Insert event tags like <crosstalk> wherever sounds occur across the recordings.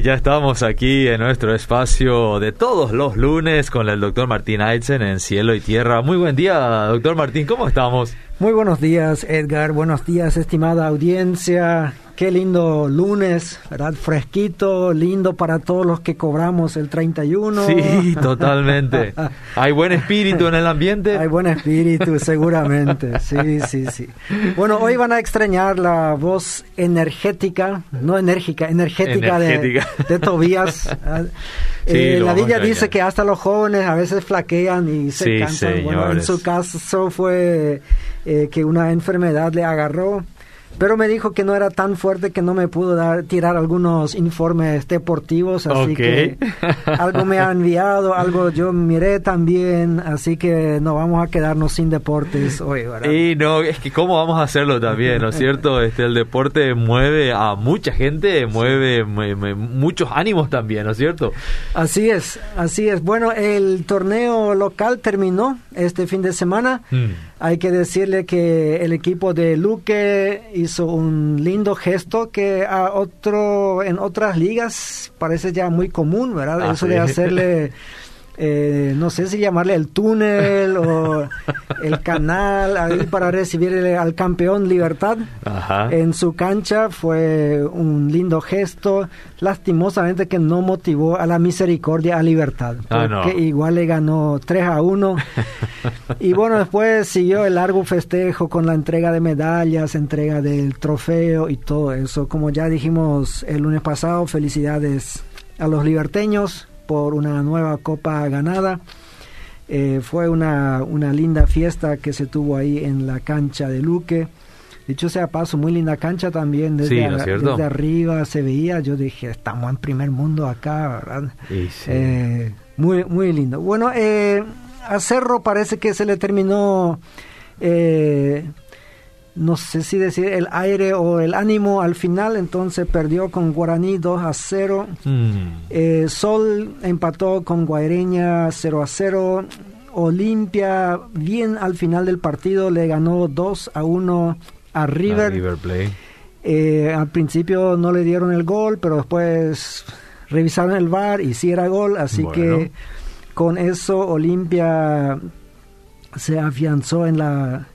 Ya estamos aquí en nuestro espacio de todos los lunes con el doctor Martín Aitzen en Cielo y Tierra. Muy buen día, doctor Martín, ¿cómo estamos? Muy buenos días, Edgar. Buenos días, estimada audiencia. Qué lindo lunes, ¿verdad? Fresquito, lindo para todos los que cobramos el 31. Sí, totalmente. <laughs> ¿Hay buen espíritu en el ambiente? Hay buen espíritu, seguramente. Sí, sí, sí. Bueno, hoy van a extrañar la voz energética, no enérgica, energética, De, de, <laughs> Tobías. eh, la Villa dice que hasta los jóvenes a veces flaquean y se sí, cansan. Bueno, en su caso fue eh, que una enfermedad le agarró pero me dijo que no era tan fuerte que no me pudo dar, tirar algunos informes deportivos, así que algo me ha enviado, algo yo miré también, así que no vamos a quedarnos sin deportes hoy, ¿verdad? Y no, es que cómo vamos a hacerlo también, ¿no es cierto? <laughs> Este, el deporte mueve a mucha gente, mueve, mueve muchos ánimos también, ¿no es cierto? Así es, así es. Bueno, el torneo local terminó este fin de semana. Mm. Hay que decirle que el equipo de Luque hizo un lindo gesto que a otro en otras ligas parece ya muy común, ¿verdad? Ah, Eso de hacerle <laughs> eh, no sé si llamarle el túnel o el canal ahí para recibir al campeón Libertad. En su cancha fue un lindo gesto lastimosamente que no motivó a la misericordia a Libertad ah, porque igual le ganó 3 a 1 <laughs> y bueno después siguió el largo festejo con la entrega de medallas entrega del trofeo y todo eso. Como ya dijimos el lunes pasado felicidades a los liberteños por una nueva copa ganada. Eh, fue una, una linda fiesta que se tuvo ahí en la cancha de Luque. Dicho sea paso, muy linda cancha también. Desde, desde arriba se veía. Yo dije, estamos en primer mundo acá, ¿verdad? Eh, muy, muy lindo. Bueno, eh, a Cerro parece que se le terminó eh, no sé si decir el aire o el ánimo al final, entonces perdió con Guaraní 2 a 0. Mm. Eh, Sol empató con Guaireña 0 a 0. Olimpia, bien al final del partido, le ganó 2 a 1 a River. River eh, al principio no le dieron el gol, pero después revisaron el VAR y sí era gol, así que con eso Olimpia se afianzó en la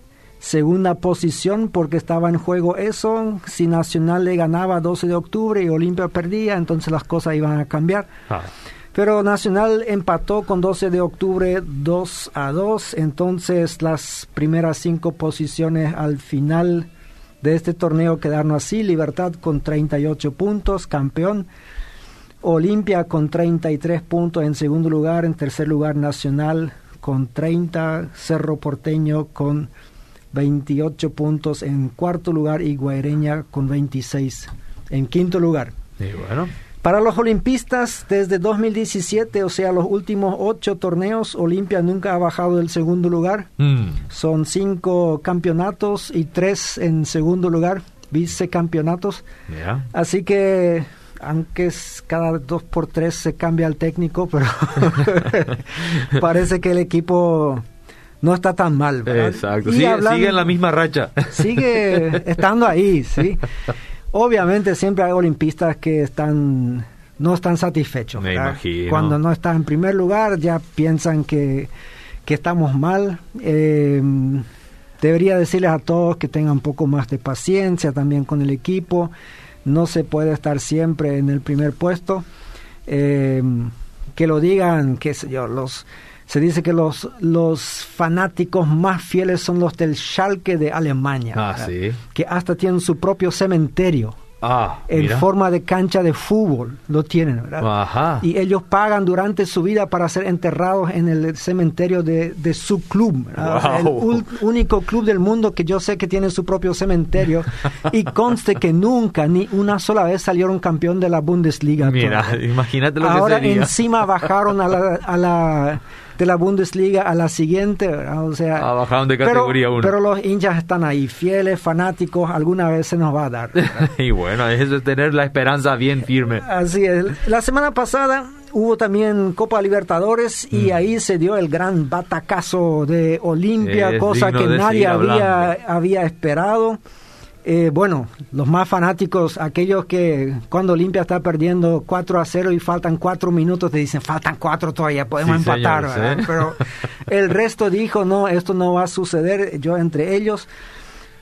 segunda posición porque estaba en juego eso. Si Nacional le ganaba 12 de octubre y Olimpia perdía, entonces las cosas iban a cambiar. Ah. Pero Nacional empató con 12 de octubre 2 a 2, entonces las primeras cinco posiciones al final de este torneo quedaron así, Libertad con 38 puntos, campeón, Olimpia con 33 puntos en segundo lugar, en tercer lugar Nacional con 30, Cerro Porteño con 28 puntos en cuarto lugar y Guaireña con 26 en quinto lugar. Y bueno. Para los olimpistas, desde 2017, o sea, los últimos ocho torneos, Olimpia nunca ha bajado del segundo lugar. Mm. Son cinco campeonatos y tres en segundo lugar, vicecampeonatos. Así que, aunque es cada dos por tres se cambia el técnico, pero <laughs> parece que el equipo no está tan mal. ¿verdad? Exacto, sigue, en la misma racha. <laughs> Sigue estando ahí, sí. Obviamente siempre hay olimpistas que están no están satisfechos. Me imagino. Cuando no están en primer lugar ya piensan que, que estamos mal. Eh, debería decirles a todos que tengan un poco más de paciencia también con el equipo. No se puede estar siempre en el primer puesto. Eh, que lo digan, qué sé yo, los se dice que los, los fanáticos más fieles son los del Schalke de Alemania, ah, que hasta tienen su propio cementerio. Ah, en forma de cancha de fútbol lo tienen, ¿verdad? Y ellos pagan durante su vida para ser enterrados en el cementerio de, de su club. El único club del mundo que yo sé que tiene su propio cementerio y conste que nunca, ni una sola vez salieron campeón de la Bundesliga. Mira, imagínate lo Ahora que sería. encima bajaron a la, a la de la Bundesliga a la siguiente, o sea... Ah, bajaron de categoría 1. Pero, los hinchas están ahí, fieles, fanáticos, alguna vez se nos va a dar. <laughs> y bueno, es tener la esperanza bien firme. Así es. La semana pasada hubo también Copa Libertadores y mm. ahí se dio el gran batacazo de Olimpia, cosa que nadie había, había esperado. Eh, bueno, los más fanáticos, aquellos que cuando Olimpia está perdiendo 4 a 0 y faltan 4 minutos, te dicen, faltan 4 todavía, podemos empatar, Pero el resto dijo, no, esto no va a suceder, yo entre ellos.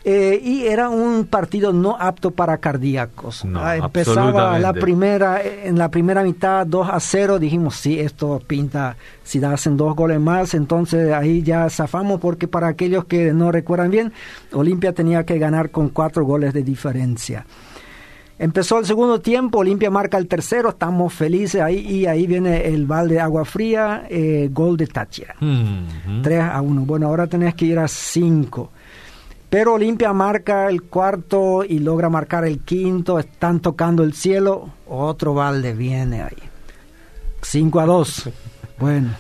Eh, y era un partido no apto para cardíacos. Ah, empezaba la primera, en la primera mitad 2 a 0, dijimos, sí, esto pinta, si hacen dos goles más, entonces ahí ya zafamos, porque para aquellos que no recuerdan bien, Olimpia tenía que ganar con cuatro goles de diferencia. Empezó el segundo tiempo, Olimpia marca el tercero, estamos felices ahí y ahí viene el balde de agua fría, eh, gol de Táchira. 3 a 1. Bueno, ahora tenés que ir a 5. Pero Olimpia marca el cuarto y logra marcar el quinto. Están tocando el cielo. Otro balde viene ahí. 5 a 2. <laughs> Bueno.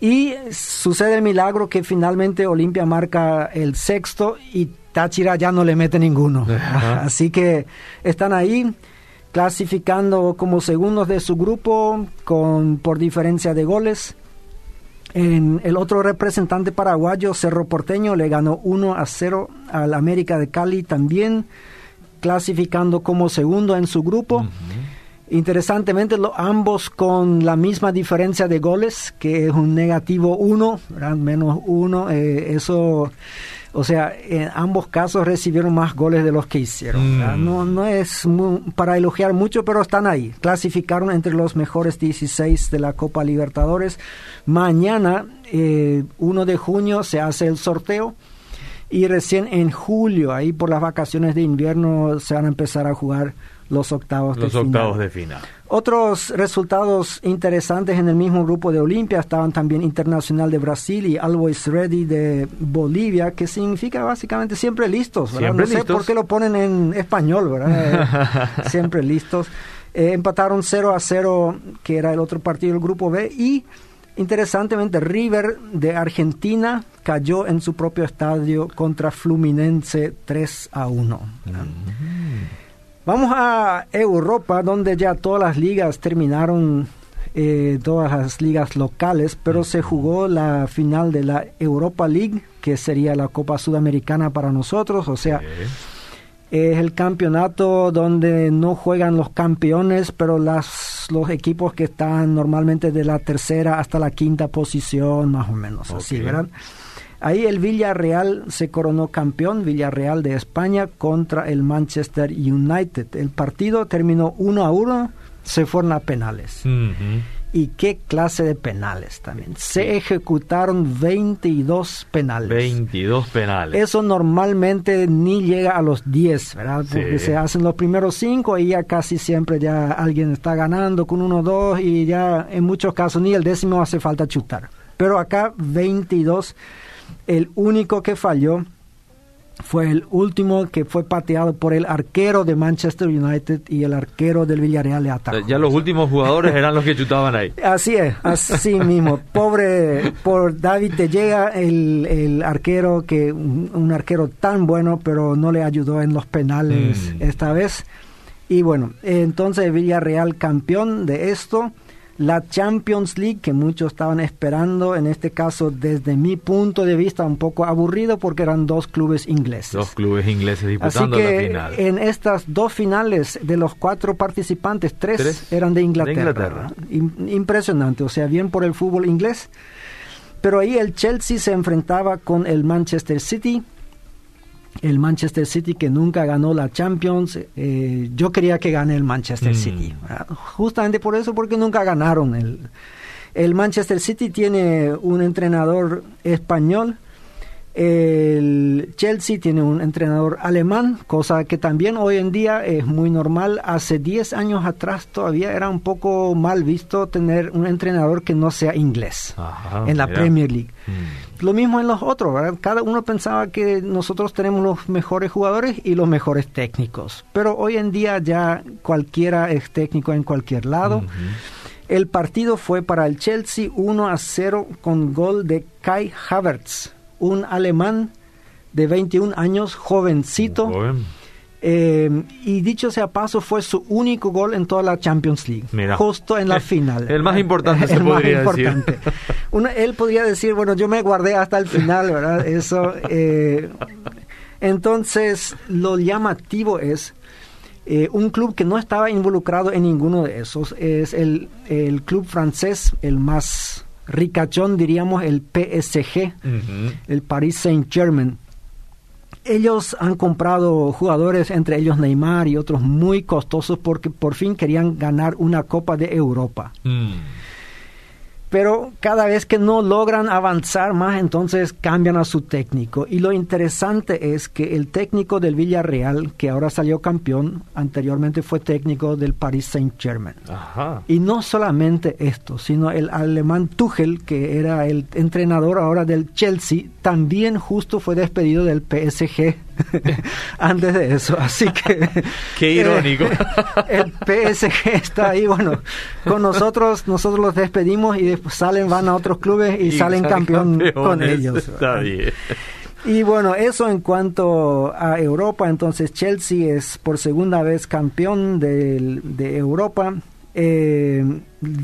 Y sucede el milagro que finalmente Olimpia marca el sexto y Táchira ya no le mete ninguno. <laughs> Así que están ahí clasificando como segundos de su grupo con por diferencia de goles. En el otro representante paraguayo, Cerro Porteño, le ganó 1 a 0 al América de Cali también, clasificando como segundo en su grupo. Interesantemente, ambos con la misma diferencia de goles, que es un negativo 1, menos 1. Eh, eso o sea, en ambos casos recibieron más goles de los que hicieron. Mm. No, no es para elogiar mucho, pero están ahí. Clasificaron entre los mejores 16 de la Copa Libertadores. Mañana, eh, 1 de junio, se hace el sorteo. Y recién en julio, ahí por las vacaciones de invierno, se van a empezar a jugar los octavos los de octavos final. de final. Otros resultados interesantes en el mismo grupo de Olimpia estaban también Internacional de Brasil y Always Ready de Bolivia, que significa básicamente siempre listos. Siempre no sé por qué lo ponen en español, ¿verdad? <laughs> siempre listos. Eh, empataron 0 a 0, que era el otro partido del grupo B, y interesantemente River de Argentina cayó en su propio estadio contra Fluminense 3 a 1. Vamos a Europa, donde ya todas las ligas terminaron, eh, todas las ligas locales, pero se jugó la final de la Europa League, que sería la Copa Sudamericana para nosotros, o sea, es el campeonato donde no juegan los campeones, pero las, los equipos que están normalmente de la tercera hasta la quinta posición, más o menos, así, ¿verdad? Ahí el Villarreal se coronó campeón, Villarreal de España contra el Manchester United. El partido terminó uno a uno, se fueron a penales. ¿Y qué clase de penales también? Se ejecutaron 22 penales. 22 penales. Eso normalmente ni llega a los 10, ¿verdad? Porque se hacen los primeros 5 y ya casi siempre ya alguien está ganando con uno o dos y ya en muchos casos ni el décimo hace falta chutar. Pero acá 22 el único que falló fue el último que fue pateado por el arquero de Manchester United y el arquero del Villarreal le atacó. Ya los últimos jugadores eran los que chutaban ahí. <laughs> Así es, así mismo. Pobre por David te llega el, el arquero que un, arquero tan bueno, pero no le ayudó en los penales mm. esta vez. Y bueno, entonces Villarreal campeón de esto la Champions League que muchos estaban esperando, en este caso desde mi punto de vista un poco aburrido porque eran dos clubes ingleses. Dos clubes ingleses disputando Así que la final. En estas dos finales de los cuatro participantes, tres, eran de Inglaterra. Impresionante, o sea, bien por el fútbol inglés. Pero ahí el Chelsea se enfrentaba con el Manchester City el Manchester City que nunca ganó la Champions. Eh, yo quería que gane el Manchester mm. City. Justamente por eso, porque nunca ganaron. El, el Manchester City tiene un entrenador español el Chelsea tiene un entrenador alemán, cosa que también hoy en día es muy normal. Hace 10 años atrás todavía era un poco mal visto tener un entrenador que no sea inglés en la Premier League. Mm. Lo mismo en los otros, Cada uno pensaba que nosotros tenemos los mejores jugadores y los mejores técnicos. Pero hoy en día ya cualquiera es técnico en cualquier lado. El partido fue para el Chelsea 1 a 0 con gol de Kai Havertz un alemán de 21 años, jovencito. Eh, y dicho sea paso, fue su único gol en toda la Champions League, justo en la <laughs> final. El más importante, <laughs> se podría Decir. él podría decir, bueno, yo me guardé hasta el final, ¿verdad? Eso. Eh, Entonces, lo llamativo es eh, un club que no estaba involucrado en ninguno de esos. Es el, el club francés, el más ricachón, diríamos, el PSG, el Paris Saint-Germain. Ellos han comprado jugadores, entre ellos Neymar y otros muy costosos, porque por fin querían ganar una Copa de Europa. Mm pero cada vez que no logran avanzar más, entonces cambian a su técnico. Y lo interesante es que el técnico del Villarreal, que ahora salió campeón, anteriormente fue técnico del Paris Saint-Germain. Y no solamente esto, sino el alemán Tuchel, que era el entrenador ahora del Chelsea, también justo fue despedido del PSG <laughs> antes de eso. Así que. <laughs> Qué irónico. <laughs> el PSG está ahí, bueno, con nosotros, nosotros los despedimos y después salen, van a otros clubes y, salen, campeón con ellos. Está bien. Y bueno, eso en cuanto a Europa, entonces Chelsea es por segunda vez campeón de, de Europa. Eh,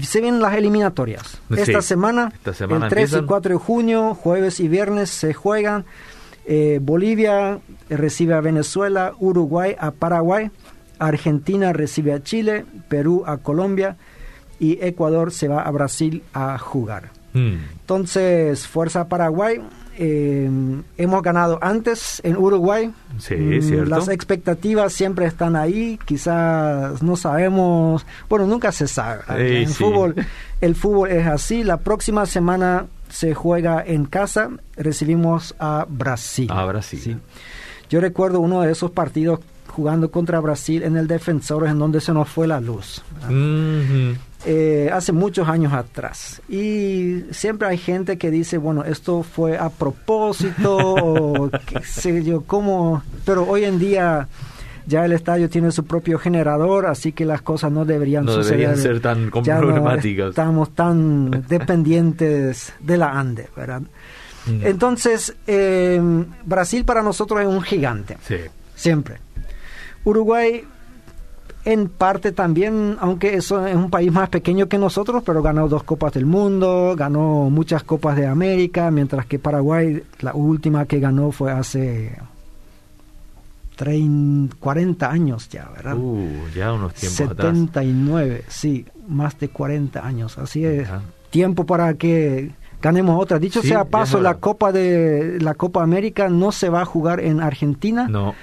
se vienen las eliminatorias. Esta, semana, el 3 y 4 de junio, jueves y viernes se juegan. Eh, Bolivia recibe a Venezuela, Uruguay a Paraguay, Argentina recibe a Chile, Perú a Colombia y Ecuador se va a Brasil a jugar. Hmm. Entonces, Fuerza Paraguay, eh, hemos ganado antes en Uruguay. Sí, mm, Las expectativas siempre están ahí, quizás no sabemos, bueno, nunca se sabe. el, fútbol, el fútbol es así. La próxima semana se juega en casa, recibimos a Brasil. A Brasil. Yo recuerdo uno de esos partidos jugando contra Brasil en el Defensores en donde se nos fue la luz. Eh, hace muchos años atrás. Y siempre hay gente que dice, bueno, esto fue a propósito, <laughs> o qué sé yo, cómo... Pero hoy en día ya el estadio tiene su propio generador, así que las cosas no deberían no deberían ser tan problemáticas. estamos tan <laughs> dependientes de la ANDE, ¿verdad? Mm. Entonces, eh, Brasil para nosotros es un gigante. Sí. Siempre. Uruguay en parte también, aunque eso es un país más pequeño que nosotros, pero ganó dos copas del mundo, ganó muchas copas de América, mientras que Paraguay, la última que ganó fue hace 30, 40 años ya, ¿verdad? Uh, ya unos tiempos 79, sí, más de 40 años. Así es, tiempo para que ganemos otra. Dicho sea paso, la Copa de la Copa América no se va a jugar en Argentina. No.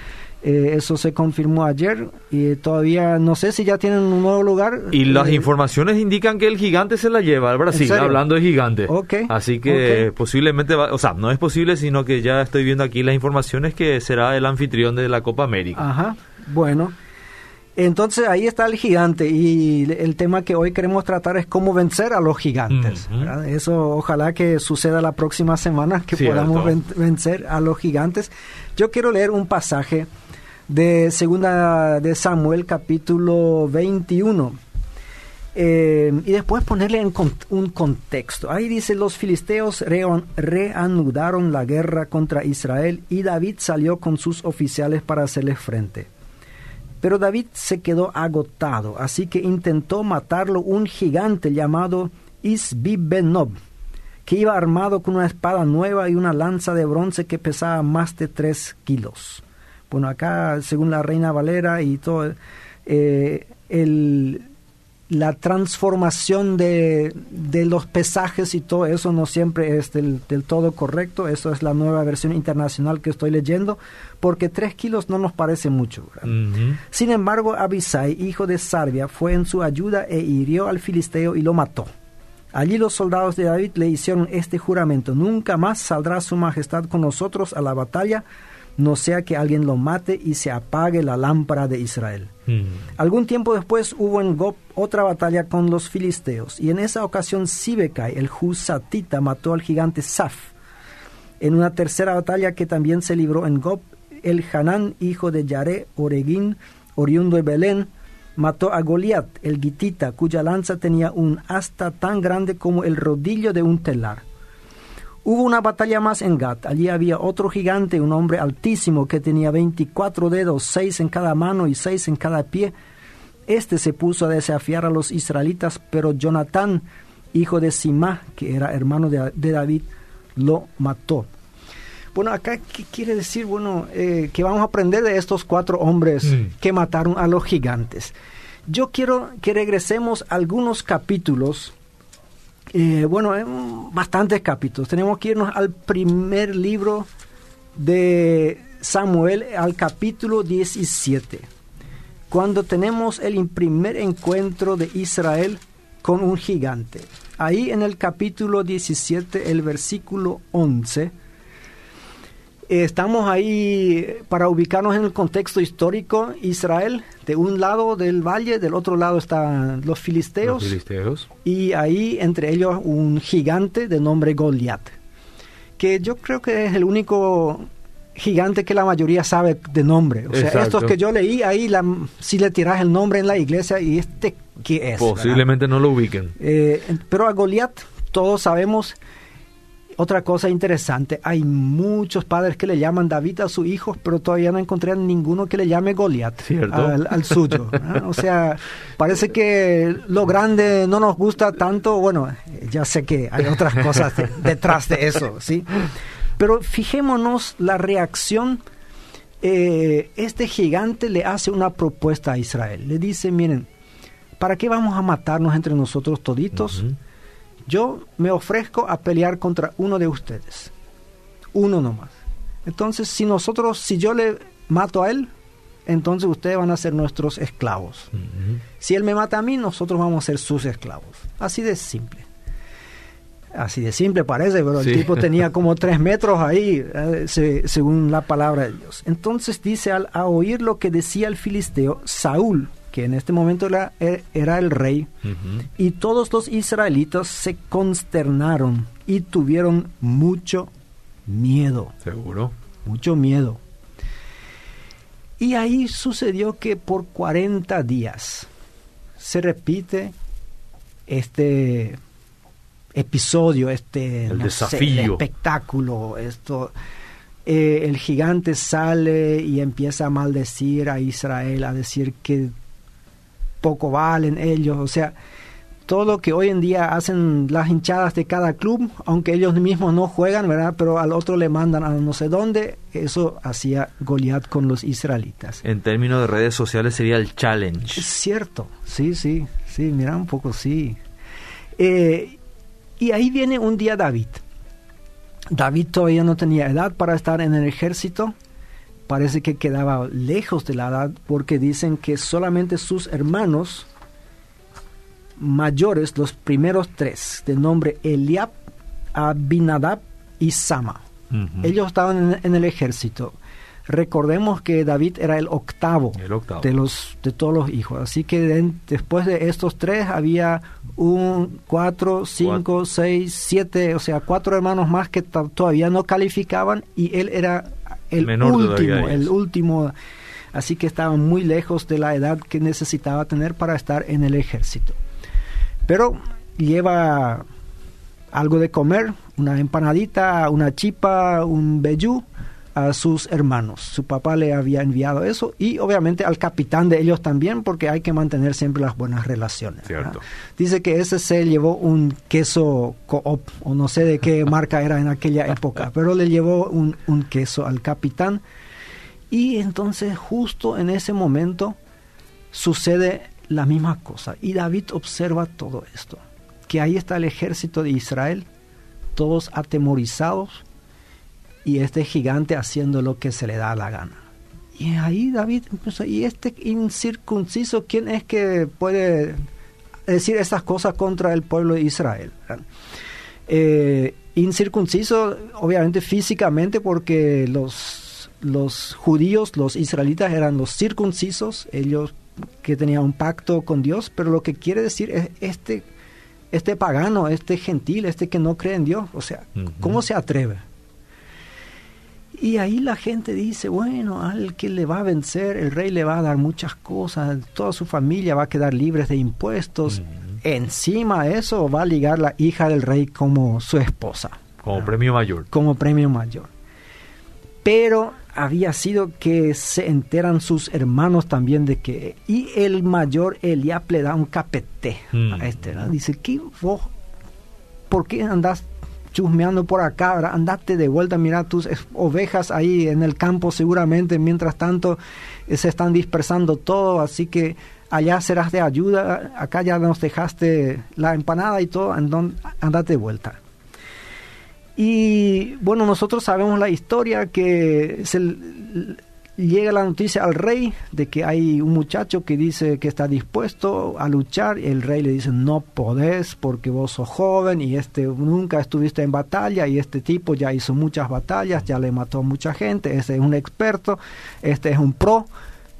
Eh, eso se confirmó ayer y todavía no sé si ya tienen un nuevo lugar. Y las eh, informaciones indican que el gigante se la lleva al Brasil, hablando de gigante. Así que posiblemente, va, o sea, no es posible, sino que ya estoy viendo aquí las informaciones que será el anfitrión de la Copa América. Ajá, bueno. Entonces ahí está el gigante y el tema que hoy queremos tratar es cómo vencer a los gigantes. Eso ojalá que suceda la próxima semana, que podamos vencer a los gigantes. Yo quiero leer un pasaje de segunda de Samuel capítulo 21. Eh, y después ponerle en un contexto. Ahí dice, los filisteos reanudaron la guerra contra Israel y David salió con sus oficiales para hacerles frente. Pero David se quedó agotado, así que intentó matarlo un gigante llamado Isbibenob, que iba armado con una espada nueva y una lanza de bronce que pesaba más de tres kilos. Bueno, acá, según la Reina Valera y todo, eh, el, la transformación de, de, los pesajes y todo eso no siempre es del, todo correcto. Eso es la nueva versión internacional que estoy leyendo, porque tres kilos no nos parece mucho. Sin embargo, Abisai, hijo de Sarbia, fue en su ayuda e hirió al filisteo y lo mató. Allí los soldados de David le hicieron este juramento, nunca más saldrá su majestad con nosotros a la batalla, no sea que alguien lo mate y se apague la lámpara de Israel. Hmm. Algún tiempo después hubo en Gob otra batalla con los filisteos, y en esa ocasión Sibekai, el Husatita, mató al gigante Saf. En una tercera batalla que también se libró en Gob, el Hanán, hijo de Yaré, Oregín, oriundo de Belén, mató a Goliat, el gitita, cuya lanza tenía un asta tan grande como el rodillo de un telar. Hubo una batalla más en Gat. Allí había otro gigante, un hombre altísimo que tenía veinticuatro dedos, seis en cada mano y seis en cada pie. Este se puso a desafiar a los israelitas, pero Jonatán, hijo de Simá, que era hermano de, David, lo mató. Bueno, acá, ¿qué quiere decir? Bueno, eh, que vamos a aprender de estos cuatro hombres mm. que mataron a los gigantes. Yo quiero que regresemos a algunos capítulos. Eh, bueno, bastantes capítulos. Tenemos que irnos al primer libro de Samuel, al capítulo 17, cuando tenemos el primer encuentro de Israel con un gigante. Ahí en el capítulo 17, el versículo 11, estamos ahí para ubicarnos en el contexto histórico. Israel, de un lado del valle, del otro lado están los filisteos. Y ahí entre ellos un gigante de nombre Goliat, que yo creo que es el único gigante que la mayoría sabe de nombre. O sea, estos que yo leí ahí, la, si le tiras el nombre en la iglesia y este, ¿qué es? Posiblemente no lo ubiquen. Eh, pero a Goliat todos sabemos otra cosa interesante, hay muchos padres que le llaman David a su hijo, pero todavía no encontré a ninguno que le llame Goliat al, suyo. <laughs> O sea, parece que lo grande no nos gusta tanto. Bueno, ya sé que hay otras cosas detrás de eso, ¿sí? Pero fijémonos la reacción. Eh, este gigante le hace una propuesta a Israel. Le dice, miren, ¿para qué vamos a matarnos entre nosotros toditos? Yo me ofrezco a pelear contra uno de ustedes. Uno nomás. Entonces, si nosotros, si yo le mato a él, entonces ustedes van a ser nuestros esclavos. Si él me mata a mí, nosotros vamos a ser sus esclavos. Así de simple. Así de simple parece, pero el tipo tenía <laughs> como tres metros ahí, eh, según la palabra de Dios. Entonces dice al a oír lo que decía el filisteo, Saúl, que en este momento era, era el rey, y todos los israelitas se consternaron y tuvieron mucho miedo. Seguro. Mucho miedo. Y ahí sucedió que por 40 días se repite este episodio, este el desafío. espectáculo, esto. Eh, el gigante sale y empieza a maldecir a Israel, a decir que poco valen ellos, o sea, todo lo que hoy en día hacen las hinchadas de cada club, aunque ellos mismos no juegan, ¿verdad? Pero al otro le mandan a no sé dónde, eso hacía Goliat con los israelitas. En términos de redes sociales sería el challenge. Es cierto, sí, sí, sí, mira un poco, sí. Eh, y ahí viene un día David. David todavía no tenía edad para estar en el ejército, parece que quedaba lejos de la edad porque dicen que solamente sus hermanos mayores, los primeros tres, de nombre Eliab, Abinadab y Sama, ellos estaban en, el ejército. Recordemos que David era el octavo, De, los, de todos los hijos. Así que después de estos tres había un, cuatro, cinco, seis, siete, o sea, cuatro hermanos más que todavía no calificaban y él era el último, el último. Así que estaba muy lejos de la edad que necesitaba tener para estar en el ejército. Pero lleva algo de comer, una empanadita, una chipa, un bellú a sus hermanos. Su papá le había enviado eso y obviamente al capitán de ellos también porque hay que mantener siempre las buenas relaciones. Dice que ese se llevó un queso coop o no sé de qué <laughs> marca era en aquella época, pero le llevó un, un queso al capitán y entonces justo en ese momento sucede la misma cosa y David observa todo esto, que ahí está el ejército de Israel, todos atemorizados, y este gigante haciendo lo que se le da la gana. Y ahí David, ¿y este incircunciso quién es que puede decir estas cosas contra el pueblo de Israel? Eh, incircunciso, obviamente físicamente, porque los, los judíos, los israelitas eran los circuncisos, ellos que tenían un pacto con Dios, pero lo que quiere decir es este, este pagano, este gentil, este que no cree en Dios, o sea, ¿cómo se atreve? Y ahí la gente dice, bueno, al que le va a vencer, el rey le va a dar muchas cosas, toda su familia va a quedar libre de impuestos. Encima de eso va a ligar la hija del rey como su esposa. Como premio mayor. Como premio mayor. Pero había sido que se enteran sus hermanos también de que... Y el mayor Eliab le da un capete a este, Dice, ¿qué vos? ¿Por qué andas chusmeando por acá, andate de vuelta, mira tus ovejas ahí en el campo seguramente, mientras tanto eh, se están dispersando todo, así que allá serás de ayuda, acá ya nos dejaste la empanada y todo, andate de vuelta. Y bueno, nosotros sabemos la historia que se llega la noticia al rey de que hay un muchacho que dice que está dispuesto a luchar. Y el rey le dice no podés porque vos sos joven y este nunca estuviste en batalla y este tipo ya hizo muchas batallas, ya le mató a mucha gente, este es un experto, este es un pro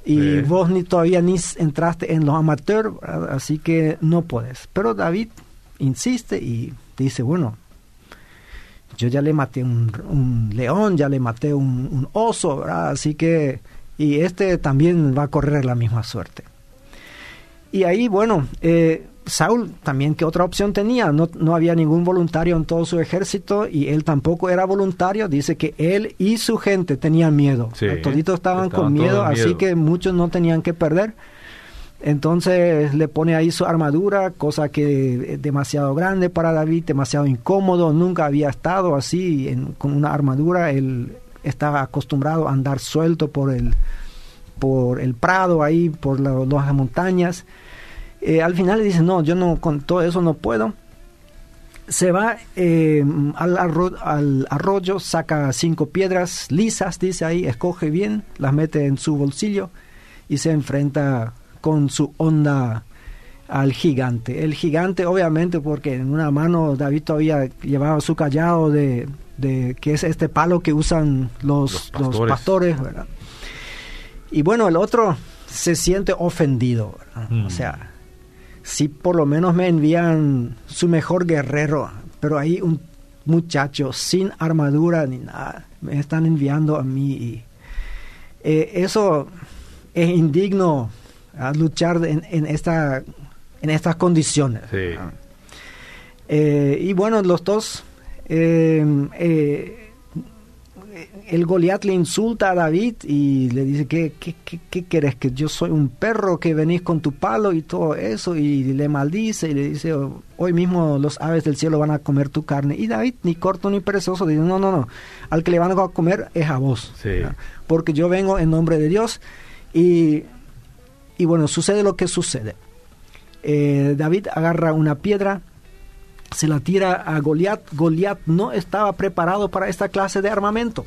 y vos ni todavía ni entraste en los amateurs, así que no podés. Pero David insiste y dice, bueno, yo ya le maté un, un león, ya le maté un, un oso, ¿verdad? Así que, y este también va a correr la misma suerte. Y ahí, bueno, eh, Saúl también, ¿qué otra opción tenía? No, no, había ningún voluntario en todo su ejército y él tampoco era voluntario. Dice que él y su gente tenían miedo. Toditos estaban, con miedo, así que muchos no tenían que perder. Entonces le pone ahí su armadura, cosa que es demasiado grande para David, demasiado incómodo, nunca había estado así con una armadura, él estaba acostumbrado a andar suelto por el, por el prado ahí, por las montañas. Eh, al final le dice, no, yo no, con todo eso no puedo. Se va eh, al, al arroyo, saca cinco piedras lisas, dice ahí, escoge bien, las mete en su bolsillo y se enfrenta con su onda al gigante. El gigante, obviamente, porque en una mano David todavía llevaba su callado de, de que es este palo que usan los, los pastores, Y bueno, el otro se siente ofendido, O mm. sea, si por lo menos me envían su mejor guerrero, pero hay un muchacho sin armadura ni nada, me están enviando a mí. Y, eh, eso es indigno a luchar en, en, esta, en estas condiciones. Eh, y bueno, los dos, eh, eh, el Goliat le insulta a David y le dice, ¿qué, qué, qué, querés? Que yo soy un perro que venís con tu palo y todo eso, y le maldice y le dice, hoy mismo los aves del cielo van a comer tu carne. Y David, ni corto ni perezoso, dice, no, no, no, al que le van a comer es a vos, porque yo vengo en nombre de Dios y y bueno, sucede lo que sucede. Eh, David agarra una piedra, se la tira a Goliat. Goliat no estaba preparado para esta clase de armamento.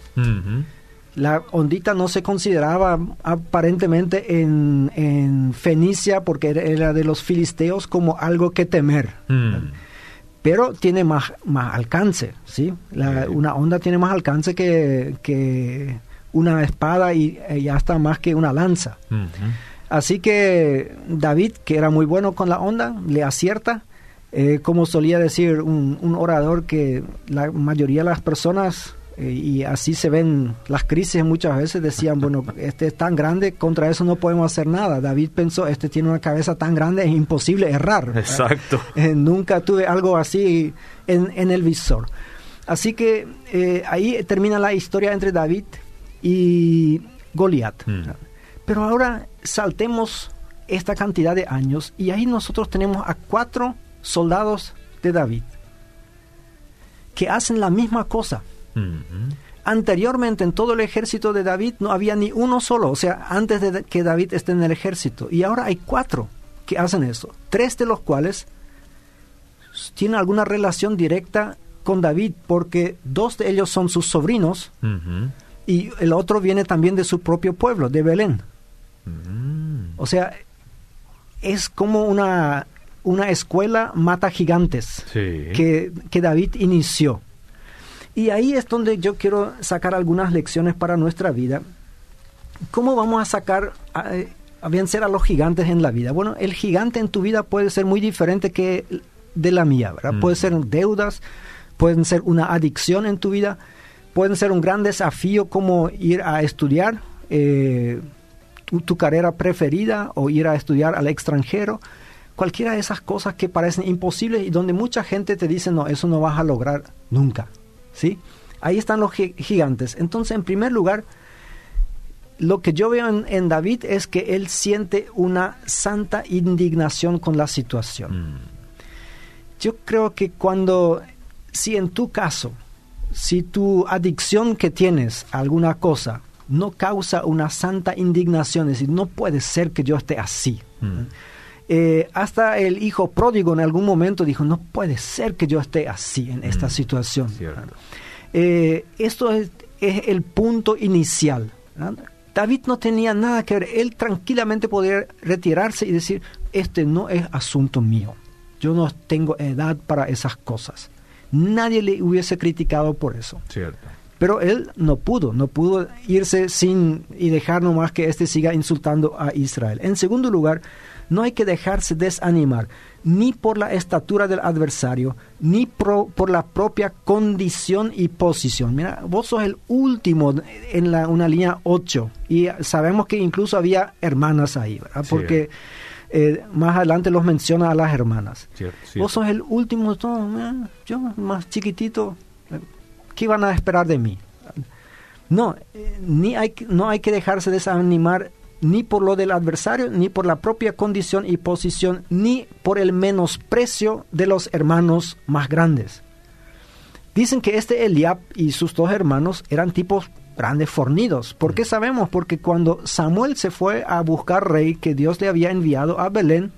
La ondita no se consideraba aparentemente en, Fenicia, porque era de los filisteos, como algo que temer. Mm. Pero tiene más, más alcance, ¿sí? Una onda tiene más alcance que, una espada y, ya está más que una lanza. Así que David, que era muy bueno con la onda, le acierta. Eh, como solía decir un, orador que la mayoría de las personas, eh, y así se ven las crisis muchas veces, decían, bueno, este es tan grande, contra eso no podemos hacer nada. David pensó, este tiene una cabeza tan grande, es imposible errar. <laughs> Exacto. <laughs> Eh, nunca tuve algo así en, el visor. Así que ahí termina la historia entre David y Goliat. Mm. Pero ahora saltemos esta cantidad de años y ahí nosotros tenemos a cuatro soldados de David que hacen la misma cosa. Anteriormente en todo el ejército de David no había ni uno solo, o sea, antes de que David esté en el ejército. Y ahora hay cuatro que hacen eso, tres de los cuales tienen alguna relación directa con David, porque dos de ellos son sus sobrinos y el otro viene también de su propio pueblo, de Belén. Mm. O sea, es como una, una escuela mata gigantes que, David inició. Y ahí es donde yo quiero sacar algunas lecciones para nuestra vida. ¿Cómo vamos a sacar, a, vencer a los gigantes en la vida? Bueno, el gigante en tu vida puede ser muy diferente que de la mía, ¿verdad? Mm. Puede ser deudas, pueden ser una adicción en tu vida, pueden ser un gran desafío como ir a estudiar, eh, tu, carrera preferida o ir a estudiar al extranjero, cualquiera de esas cosas que parecen imposibles y donde mucha gente te dice, no, eso no vas a lograr nunca. ¿Sí? Ahí están los gigantes. Entonces, en primer lugar, lo que yo veo en, David es que él siente una santa indignación con la situación. Mm. Yo creo que cuando si en tu caso, si tu adicción que tienes a alguna cosa no causa una santa indignación, es decir, no puede ser que yo esté así. Mm. Eh, hasta el hijo pródigo en algún momento dijo, no puede ser que yo esté así en esta mm. situación. Eh, esto es, el punto inicial. David no tenía nada que ver, él tranquilamente podía retirarse y decir, este no es asunto mío, yo no tengo edad para esas cosas. Nadie le hubiese criticado por eso. Pero él no pudo, no pudo irse sin y dejar nomás que éste siga insultando a Israel. En segundo lugar, no hay que dejarse desanimar ni por la estatura del adversario, ni por la propia condición y posición. Mira, vos sos el último en la, una línea 8 y sabemos que incluso había hermanas ahí, ¿verdad? Porque eh, más adelante los menciona a las hermanas. Vos sos el último, yo más chiquitito, ¿qué iban a esperar de mí? No, eh, ni no hay que dejarse desanimar ni por lo del adversario, ni por la propia condición y posición, ni por el menosprecio de los hermanos más grandes. Dicen que este Eliab y sus dos hermanos eran tipos grandes fornidos. ¿Por qué sabemos? Porque cuando Samuel se fue a buscar rey que Dios le había enviado a Belén,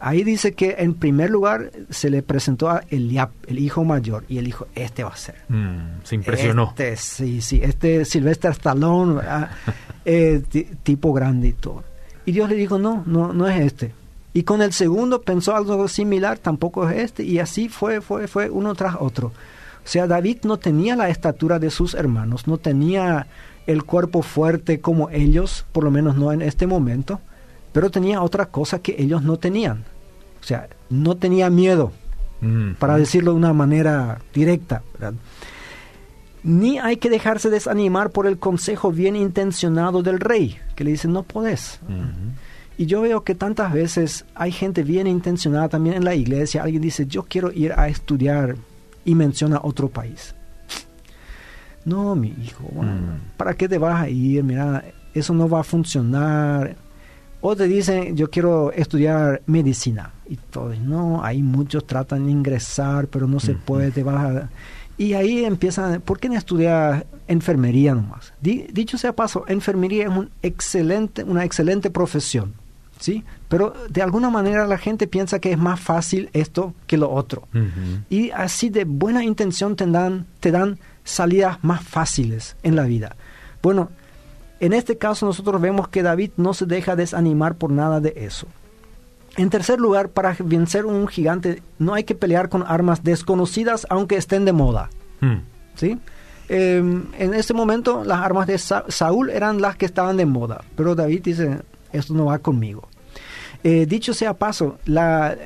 ahí dice que en primer lugar se le presentó a Eliab, el hijo mayor, y él dijo, este va a ser. Mm, se impresionó. Este, sí, sí, este Sylvester Stallone, <laughs> eh, tipo grande y todo. Y Dios le dijo, no, no, no es este. Y con el segundo pensó algo similar, tampoco es este, y así fue, fue, fue uno tras otro. O sea, David no tenía la estatura de sus hermanos, no tenía el cuerpo fuerte como ellos, por lo menos no en este momento, pero tenía otra cosa que ellos no tenían. O sea, no tenía miedo, mm. para decirlo de una manera directa. Ni hay que dejarse desanimar por el consejo bien intencionado del rey, que le dice, no podés. Y yo veo que tantas veces hay gente bien intencionada también en la iglesia. Alguien dice, yo quiero ir a estudiar y menciona otro país. No, mi hijo, mm. ¿para qué te vas a ir? Mira, eso no va a funcionar o te dicen, yo quiero estudiar medicina. Y todos, no, ahí muchos tratan de ingresar, pero no se puede, te Y ahí empiezan, ¿por qué no estudiar enfermería nomás? dicho sea paso, enfermería es un excelente, una excelente profesión, ¿sí? Pero de alguna manera la gente piensa que es más fácil esto que lo otro. Y así de buena intención te dan, te dan salidas más fáciles en la vida. Bueno, en este caso nosotros vemos que David no se deja desanimar por nada de eso. En tercer lugar, para vencer un gigante no hay que pelear con armas desconocidas aunque estén de moda. Hmm. ¿Sí? Em, en este momento las armas de Saúl eran las que estaban de moda, pero David dice, esto no va conmigo. Eh, dicho sea paso, la,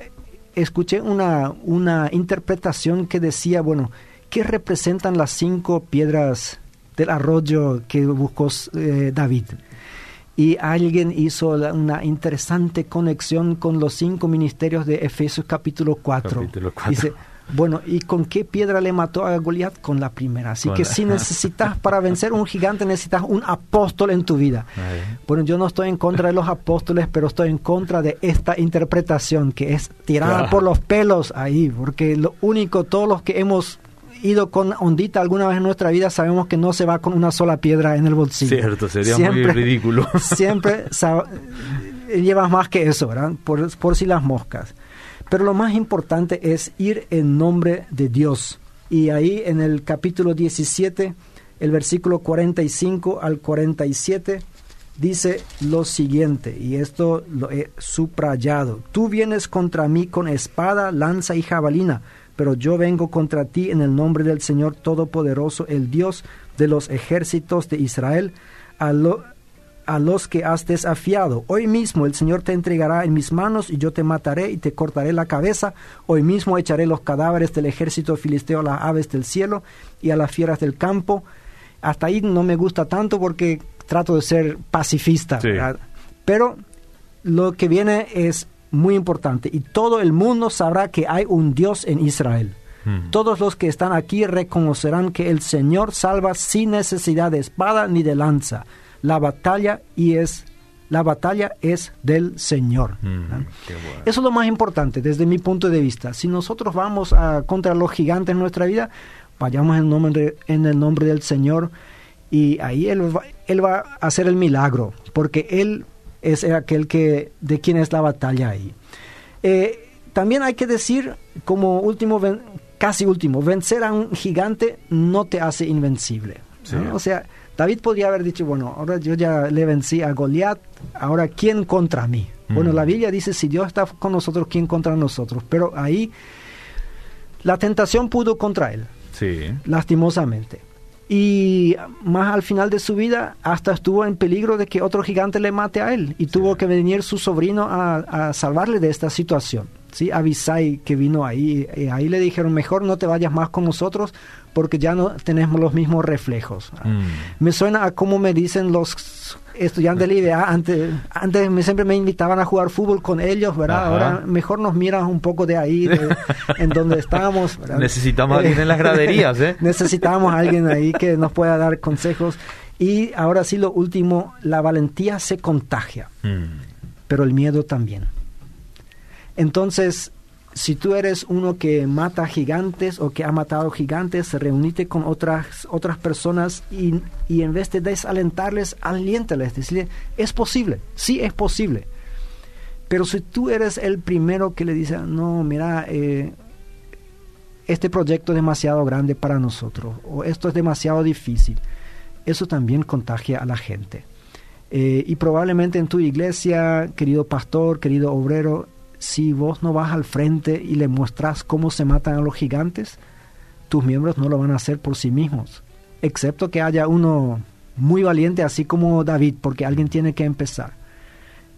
escuché una, una interpretación que decía, bueno, ¿qué representan las cinco piedras del arroyo que buscó eh, David. Y alguien hizo una interesante conexión con los cinco ministerios de Efesios capítulo 4. Dice, bueno, ¿y con qué piedra le mató a Goliat? Con la primera. Así que si necesitas, para vencer un gigante, necesitas un apóstol en tu vida. Bueno, yo no estoy en contra de los apóstoles, pero estoy en contra de esta interpretación que es tirada por los pelos ahí, porque lo único, todos los que hemos ido con ondita alguna vez en nuestra vida, sabemos que no se va con una sola piedra en el bolsillo. Cierto, sería muy ridículo. <laughs> siempre llevas más que eso, ¿verdad? Por, por si las moscas. Pero lo más importante es ir en nombre de Dios. Y ahí en el capítulo 17, el versículo 45 al 47, dice lo siguiente, y esto lo he subrayado. Tú vienes contra mí con espada, lanza y jabalina pero yo vengo contra ti en el nombre del Señor Todopoderoso, el Dios de los ejércitos de Israel, a, a los que has desafiado. Hoy mismo el Señor te entregará en mis manos y yo te mataré y te cortaré la cabeza. Hoy mismo echaré los cadáveres del ejército filisteo a las aves del cielo y a las fieras del campo. Hasta ahí no me gusta tanto porque trato de ser pacifista. Pero lo que viene es muy importante. Y todo el mundo sabrá que hay un Dios en Israel. Hmm. Todos los que están aquí reconocerán que el Señor salva sin necesidad de espada ni de lanza. La batalla y es La batalla es del Señor. Mm, Eso es lo más importante desde mi punto de vista. Si nosotros vamos a, contra los gigantes en nuestra vida, vayamos en, nombre, en el nombre del Señor y ahí él va, él va a hacer el milagro, porque Él es aquel que de quien es la batalla ahí. Eh, también hay que decir, como último, casi último, vencer a un gigante no te hace invencible. O sea, David podría haber dicho, bueno, ahora yo ya le vencí a Goliat, ahora ¿quién contra mí? Bueno, la Biblia dice, si Dios está con nosotros, ¿quién contra nosotros? Pero ahí la tentación pudo contra él. Sí. Lastimosamente. Y más al final de su vida, hasta estuvo en peligro de que otro gigante le mate a él. Y tuvo que venir su sobrino a salvarle de esta situación. ¿Sí? Abisai que vino ahí, eh, ahí le dijeron, mejor no te vayas más con nosotros porque ya no tenemos los mismos reflejos. Mm. Me suena a cómo me dicen los estudiantes de la idea, antes, antes me, siempre me invitaban a jugar fútbol con ellos, ¿verdad? Ahora mejor nos miran un poco de ahí, en donde estamos. <laughs> Necesitamos a alguien en las graderías, ¿eh? <laughs> Necesitamos a alguien ahí que nos pueda dar consejos. Y ahora sí, lo último, la valentía se contagia, mm. pero el miedo también. Entonces, si tú eres uno que mata gigantes o que ha matado gigantes, reunite con otras, otras personas y, y en vez de desalentarles, aliéntales, decirle, es posible, sí es posible. Pero si tú eres el primero que le dice, no, mira, eh, este proyecto es demasiado grande para nosotros, o esto es demasiado difícil, eso también contagia a la gente. Eh, y probablemente en tu iglesia, querido pastor, querido obrero, si vos no vas al frente y le muestras cómo se matan a los gigantes, tus miembros no lo van a hacer por sí mismos. Excepto que haya uno muy valiente, así como David, porque alguien tiene que empezar.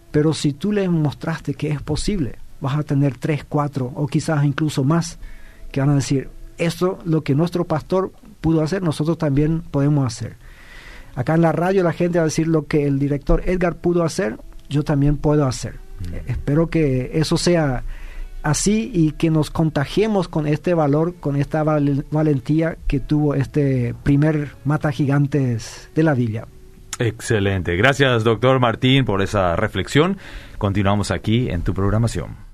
Pero si tú le mostraste que es posible, vas a tener tres, cuatro o quizás incluso más que van a decir, esto lo que nuestro pastor pudo hacer, nosotros también podemos hacer. Acá en la radio la gente va a decir lo que el director Edgar pudo hacer, yo también puedo hacer. Espero que eso sea así y que nos contagiemos con este valor, con esta valentía que tuvo este primer mata gigantes de la villa. Excelente. Gracias, doctor Martín, por esa reflexión. Continuamos aquí en tu programación.